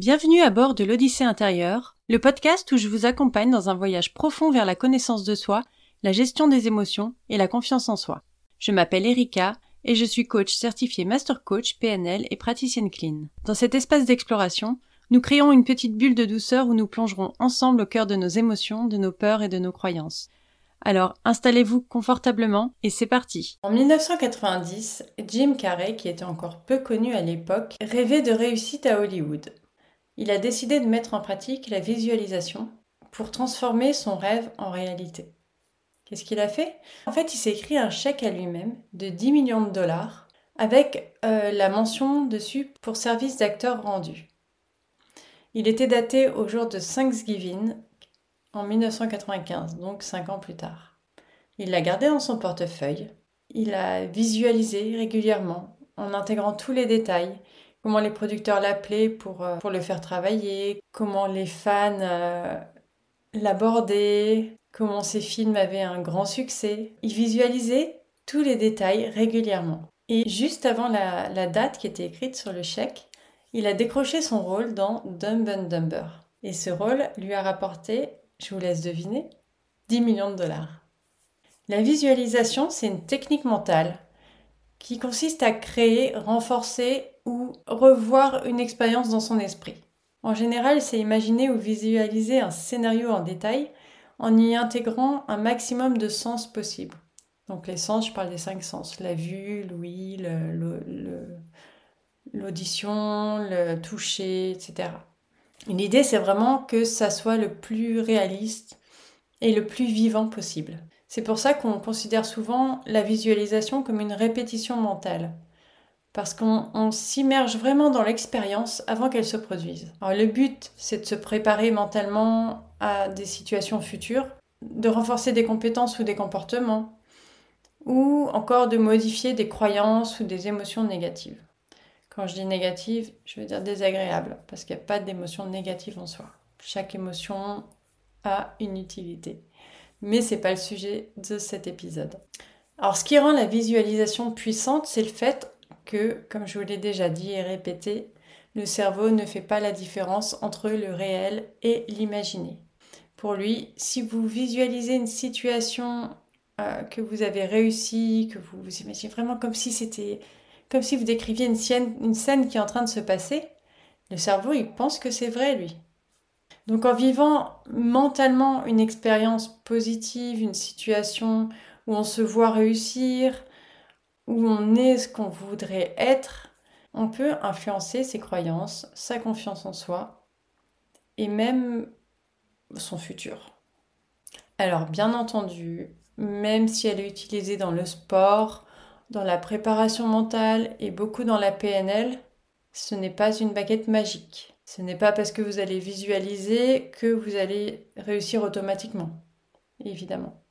Bienvenue à bord de l'Odyssée intérieure, le podcast où je vous accompagne dans un voyage profond vers la connaissance de soi, la gestion des émotions et la confiance en soi. Je m'appelle Erika et je suis coach certifié Master Coach PNL et praticienne clean. Dans cet espace d'exploration, nous créons une petite bulle de douceur où nous plongerons ensemble au cœur de nos émotions, de nos peurs et de nos croyances. Alors installez-vous confortablement et c'est parti. En 1990, Jim Carrey, qui était encore peu connu à l'époque, rêvait de réussite à Hollywood il a décidé de mettre en pratique la visualisation pour transformer son rêve en réalité. Qu'est-ce qu'il a fait? En fait, il s'est écrit un chèque à lui-même de 10 millions de dollars avec euh, la mention dessus pour service d'acteur rendu. Il était daté au jour de Thanksgiving en 1995, donc 5 ans plus tard. Il l'a gardé dans son portefeuille. Il a visualisé régulièrement en intégrant tous les détails comment les producteurs l'appelaient pour, euh, pour le faire travailler, comment les fans euh, l'abordaient, comment ses films avaient un grand succès. Il visualisait tous les détails régulièrement. Et juste avant la, la date qui était écrite sur le chèque, il a décroché son rôle dans Dumb and Dumber. Et ce rôle lui a rapporté, je vous laisse deviner, 10 millions de dollars. La visualisation, c'est une technique mentale qui consiste à créer, renforcer ou revoir une expérience dans son esprit. En général, c'est imaginer ou visualiser un scénario en détail en y intégrant un maximum de sens possible. Donc les sens, je parle des cinq sens, la vue, l'ouïe, l'audition, le, le toucher, etc. L'idée, c'est vraiment que ça soit le plus réaliste et le plus vivant possible. C'est pour ça qu'on considère souvent la visualisation comme une répétition mentale. Parce qu'on s'immerge vraiment dans l'expérience avant qu'elle se produise. Alors le but, c'est de se préparer mentalement à des situations futures, de renforcer des compétences ou des comportements, ou encore de modifier des croyances ou des émotions négatives. Quand je dis négative, je veux dire désagréable, parce qu'il n'y a pas d'émotion négative en soi. Chaque émotion a une utilité mais c'est pas le sujet de cet épisode. Alors ce qui rend la visualisation puissante, c'est le fait que, comme je vous l'ai déjà dit et répété, le cerveau ne fait pas la différence entre le réel et l'imaginé. Pour lui, si vous visualisez une situation euh, que vous avez réussi, que vous vous imaginez vraiment comme si c'était comme si vous décriviez une scène, une scène qui est en train de se passer, le cerveau il pense que c'est vrai lui. Donc en vivant mentalement une expérience positive, une situation où on se voit réussir, où on est ce qu'on voudrait être, on peut influencer ses croyances, sa confiance en soi et même son futur. Alors bien entendu, même si elle est utilisée dans le sport, dans la préparation mentale et beaucoup dans la PNL, ce n'est pas une baguette magique. Ce n'est pas parce que vous allez visualiser que vous allez réussir automatiquement, évidemment.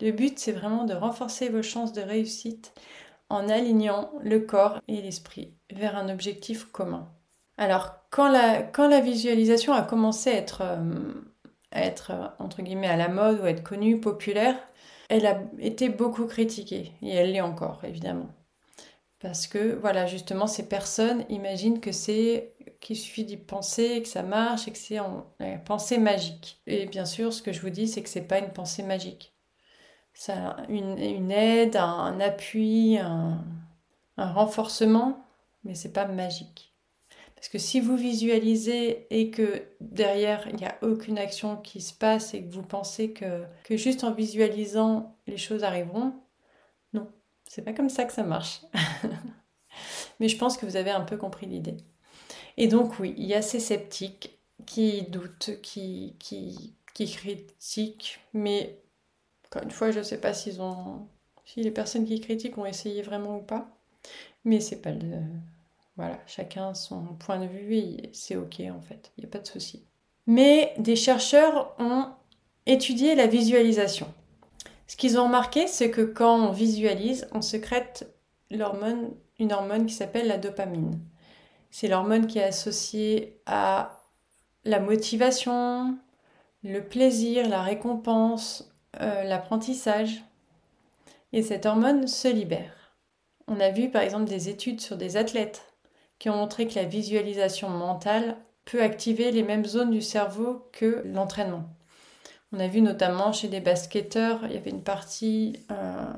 Le but, c'est vraiment de renforcer vos chances de réussite en alignant le corps et l'esprit vers un objectif commun. Alors, quand la, visualisation a commencé à être, euh, à être, entre guillemets, à la mode ou à être connue, populaire, elle a été beaucoup critiquée, et elle l'est encore, évidemment. Parce que, voilà, justement, ces personnes imaginent que c'est qu'il suffit d'y penser, que ça marche et que c'est une pensée magique. Et bien sûr, ce que je vous dis, c'est que c'est pas une pensée magique. Ça une, une aide, un, appui, un, renforcement, mais c'est pas magique. Parce que si vous visualisez et que derrière il n'y a aucune action qui se passe et que vous pensez que, que juste en visualisant les choses arriveront, non, c'est pas comme ça que ça marche. mais je pense que vous avez un peu compris l'idée. Et donc oui, il y a ces sceptiques qui doutent, qui, qui, qui critiquent, mais encore une fois, je ne sais pas si les personnes qui critiquent ont essayé vraiment ou pas, mais c'est pas le, voilà, chacun son point de vue et c'est ok en fait, il n'y a pas de souci. Mais des chercheurs ont étudié la visualisation. Ce qu'ils ont remarqué, c'est que quand on visualise, on sécrète l'hormone, une hormone qui s'appelle la dopamine. C'est l'hormone qui est associée à la motivation, le plaisir, la récompense, euh, l'apprentissage. Et cette hormone se libère. On a vu par exemple des études sur des athlètes qui ont montré que la visualisation mentale peut activer les mêmes zones du cerveau que l'entraînement. On a vu notamment chez des basketteurs, il y avait une partie, euh,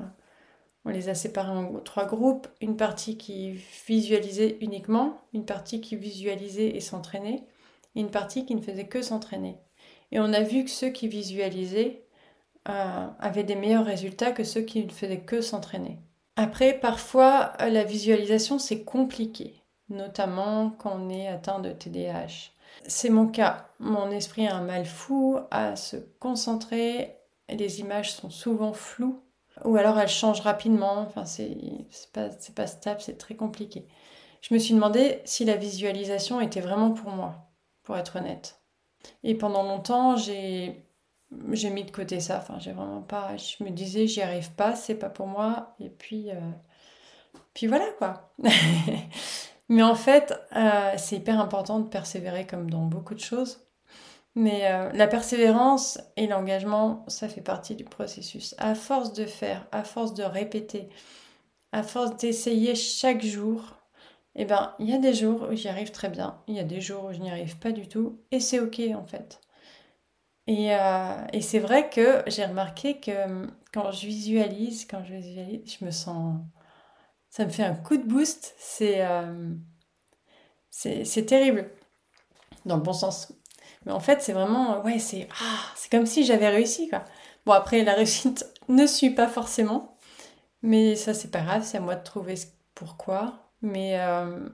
on les a séparés en trois groupes, une partie qui visualisait uniquement, une partie qui visualisait et s'entraînait, et une partie qui ne faisait que s'entraîner. Et on a vu que ceux qui visualisaient euh, avaient des meilleurs résultats que ceux qui ne faisaient que s'entraîner. Après, parfois, la visualisation, c'est compliqué, notamment quand on est atteint de TDAH. C'est mon cas. Mon esprit a un mal fou à se concentrer. Les images sont souvent floues. Ou alors elles changent rapidement. Enfin, c'est pas, pas stable, c'est très compliqué. Je me suis demandé si la visualisation était vraiment pour moi, pour être honnête. Et pendant longtemps, j'ai j'ai mis de côté ça. Enfin, j'ai vraiment pas. Je me disais, j'y arrive pas, c'est pas pour moi. Et puis, euh, puis voilà quoi. Mais en fait, euh, c'est hyper important de persévérer comme dans beaucoup de choses. Mais euh, la persévérance et l'engagement, ça fait partie du processus. À force de faire, à force de répéter, à force d'essayer chaque jour, eh ben, il y a des jours où j'y arrive très bien, il y a des jours où je n'y arrive pas du tout, et c'est ok en fait. Et, euh, et c'est vrai que j'ai remarqué que quand je visualise, quand je visualise, je me sens ça me fait un coup de boost. Euh, c'est terrible, dans le bon sens. Mais en fait, c'est vraiment, ouais, c'est ah, c'est comme si j'avais réussi, quoi. Bon, après, la réussite ne suit pas forcément, mais ça, c'est pas grave, c'est à moi de trouver pourquoi. Mais, euh,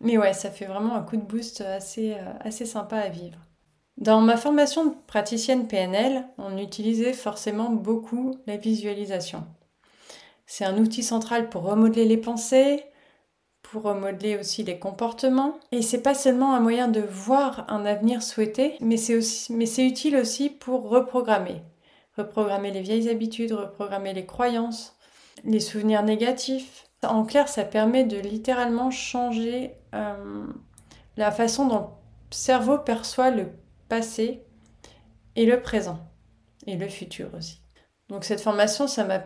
mais ouais, ça fait vraiment un coup de boost assez, euh, assez sympa à vivre. Dans ma formation de praticienne PNL, on utilisait forcément beaucoup la visualisation. C'est un outil central pour remodeler les pensées, pour remodeler aussi les comportements. Et c'est pas seulement un moyen de voir un avenir souhaité, mais c'est utile aussi pour reprogrammer. Reprogrammer les vieilles habitudes, reprogrammer les croyances, les souvenirs négatifs. En clair, ça permet de littéralement changer euh, la façon dont le cerveau perçoit le passé et le présent et le futur aussi. Donc cette formation, ça m'a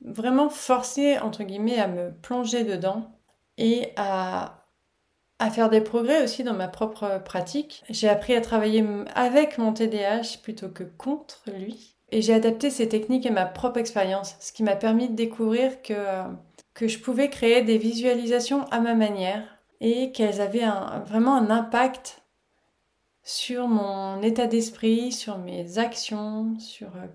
vraiment forcé, entre guillemets, à me plonger dedans et à, à faire des progrès aussi dans ma propre pratique. J'ai appris à travailler avec mon TDAH plutôt que contre lui. Et j'ai adapté ces techniques à ma propre expérience, ce qui m'a permis de découvrir que, que je pouvais créer des visualisations à ma manière et qu'elles avaient vraiment un impact sur mon état d'esprit, sur mes actions, sur euh,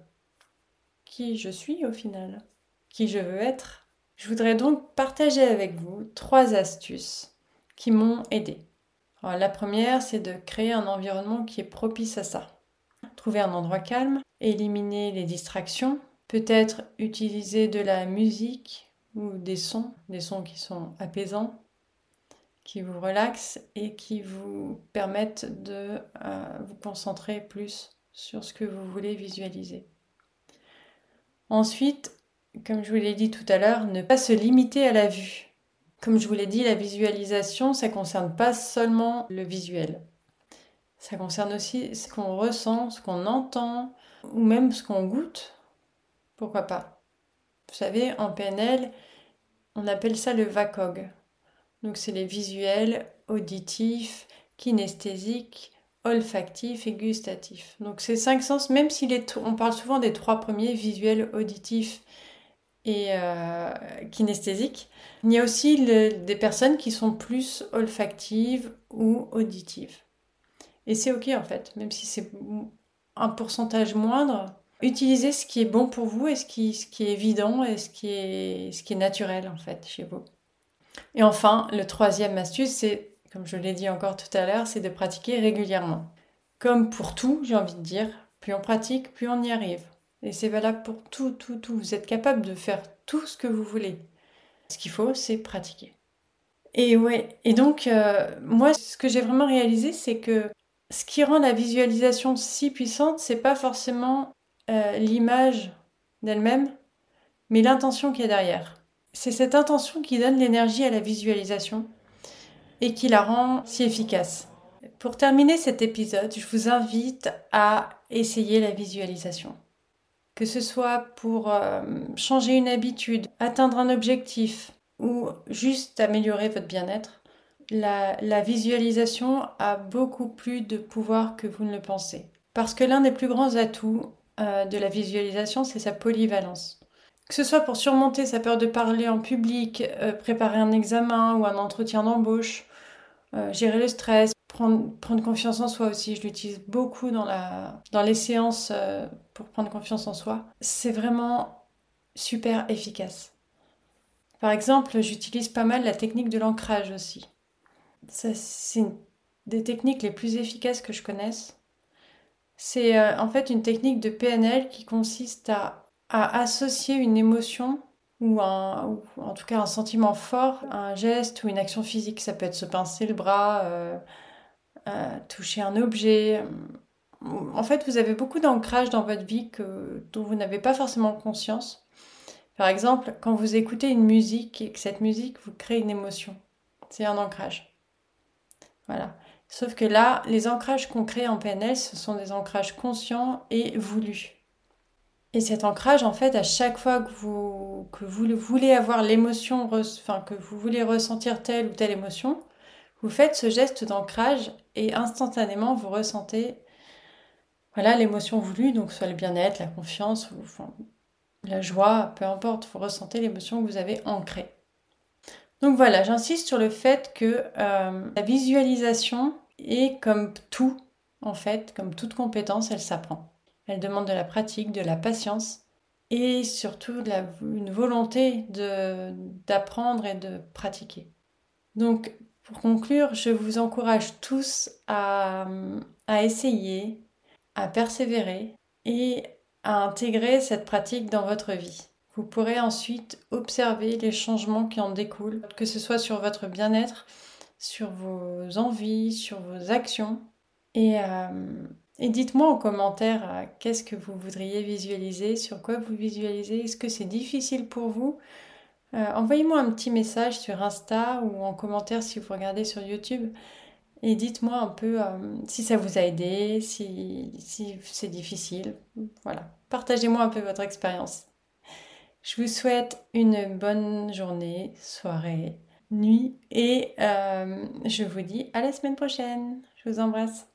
qui je suis au final qui je veux être. Je voudrais donc partager avec vous trois astuces qui m'ont aidé. la première, c'est de créer un environnement qui est propice à ça. Trouver un endroit calme, éliminer les distractions, peut-être utiliser de la musique ou des sons, des sons qui sont apaisants, qui vous relaxent et qui vous permettent de euh, vous concentrer plus sur ce que vous voulez visualiser. Ensuite, comme je vous l'ai dit tout à l'heure, ne pas se limiter à la vue. Comme je vous l'ai dit, la visualisation, ça ne concerne pas seulement le visuel. Ça concerne aussi ce qu'on ressent, ce qu'on entend, ou même ce qu'on goûte. Pourquoi pas? Vous savez, en PNL, on appelle ça le VACOG. Donc c'est les visuels, auditifs, kinesthésiques, olfactifs et gustatifs. Donc ces cinq sens, même si on parle souvent des trois premiers, visuels, auditifs et euh, kinesthésique. Il y a aussi des personnes qui sont plus olfactives ou auditives. Et c'est ok en fait, même si c'est un pourcentage moindre. Utilisez ce qui est bon pour vous et ce qui, ce qui est évident et ce qui est, ce qui est naturel en fait chez vous. Et enfin, le troisième astuce, c'est, comme je l'ai dit encore tout à l'heure, c'est de pratiquer régulièrement. Comme pour tout, j'ai envie de dire, plus on pratique, plus on y arrive. Et c'est valable pour tout, tout, tout. Vous êtes capable de faire tout ce que vous voulez. Ce qu'il faut, c'est pratiquer. Et ouais, et donc, euh, moi, ce que j'ai vraiment réalisé, c'est que ce qui rend la visualisation si puissante, c'est pas forcément euh, l'image d'elle-même, mais l'intention qui est derrière. C'est cette intention qui donne l'énergie à la visualisation et qui la rend si efficace. Pour terminer cet épisode, je vous invite à essayer la visualisation que ce soit pour euh, changer une habitude, atteindre un objectif ou juste améliorer votre bien-être, la, visualisation a beaucoup plus de pouvoir que vous ne le pensez. Parce que l'un des plus grands atouts euh, de la visualisation, c'est sa polyvalence. Que ce soit pour surmonter sa peur de parler en public, euh, préparer un examen ou un entretien d'embauche, euh, gérer le stress, prendre, confiance en soi aussi. Je l'utilise beaucoup dans, les séances pour prendre confiance en soi. C'est vraiment super efficace. Par exemple, j'utilise pas mal la technique de l'ancrage aussi. C'est une des techniques les plus efficaces que je connaisse. C'est euh, en fait une technique de PNL qui consiste à, associer une émotion ou, en tout cas un sentiment fort à un geste ou une action physique. Ça peut être se pincer le bras, euh, euh, toucher un objet. En fait, vous avez beaucoup d'ancrage dans votre vie que, dont vous n'avez pas forcément conscience. Par exemple, quand vous écoutez une musique et que cette musique vous crée une émotion, c'est un ancrage. Voilà. Sauf que là, les ancrages qu'on crée en PNL, ce sont des ancrages conscients et voulus. Et cet ancrage, en fait, à chaque fois que vous, que vous voulez avoir l'émotion, enfin, que vous voulez ressentir telle ou telle émotion, vous faites ce geste d'ancrage et instantanément vous ressentez voilà l'émotion voulue, donc soit le bien-être, la confiance, ou, la joie, peu importe, vous ressentez l'émotion que vous avez ancrée. Donc voilà, j'insiste sur le fait que euh, la visualisation est comme tout, en fait, comme toute compétence, elle s'apprend. Elle demande de la pratique, de la patience et surtout de une volonté d'apprendre et de pratiquer. Donc pour conclure, je vous encourage tous à, à essayer, à persévérer et à intégrer cette pratique dans votre vie. Vous pourrez ensuite observer les changements qui en découlent, que ce soit sur votre bien-être, sur vos envies, sur vos actions. Et, euh, dites-moi en commentaire euh, qu'est-ce que vous voudriez visualiser, sur quoi vous visualisez, est-ce que c'est difficile pour vous? Euh, Envoyez-moi un petit message sur Insta ou en commentaire si vous regardez sur YouTube. Et dites-moi un peu si ça vous a aidé, si, c'est difficile. Voilà. Partagez-moi un peu votre expérience. Je vous souhaite une bonne journée, soirée, nuit et euh, je vous dis à la semaine prochaine. Je vous embrasse.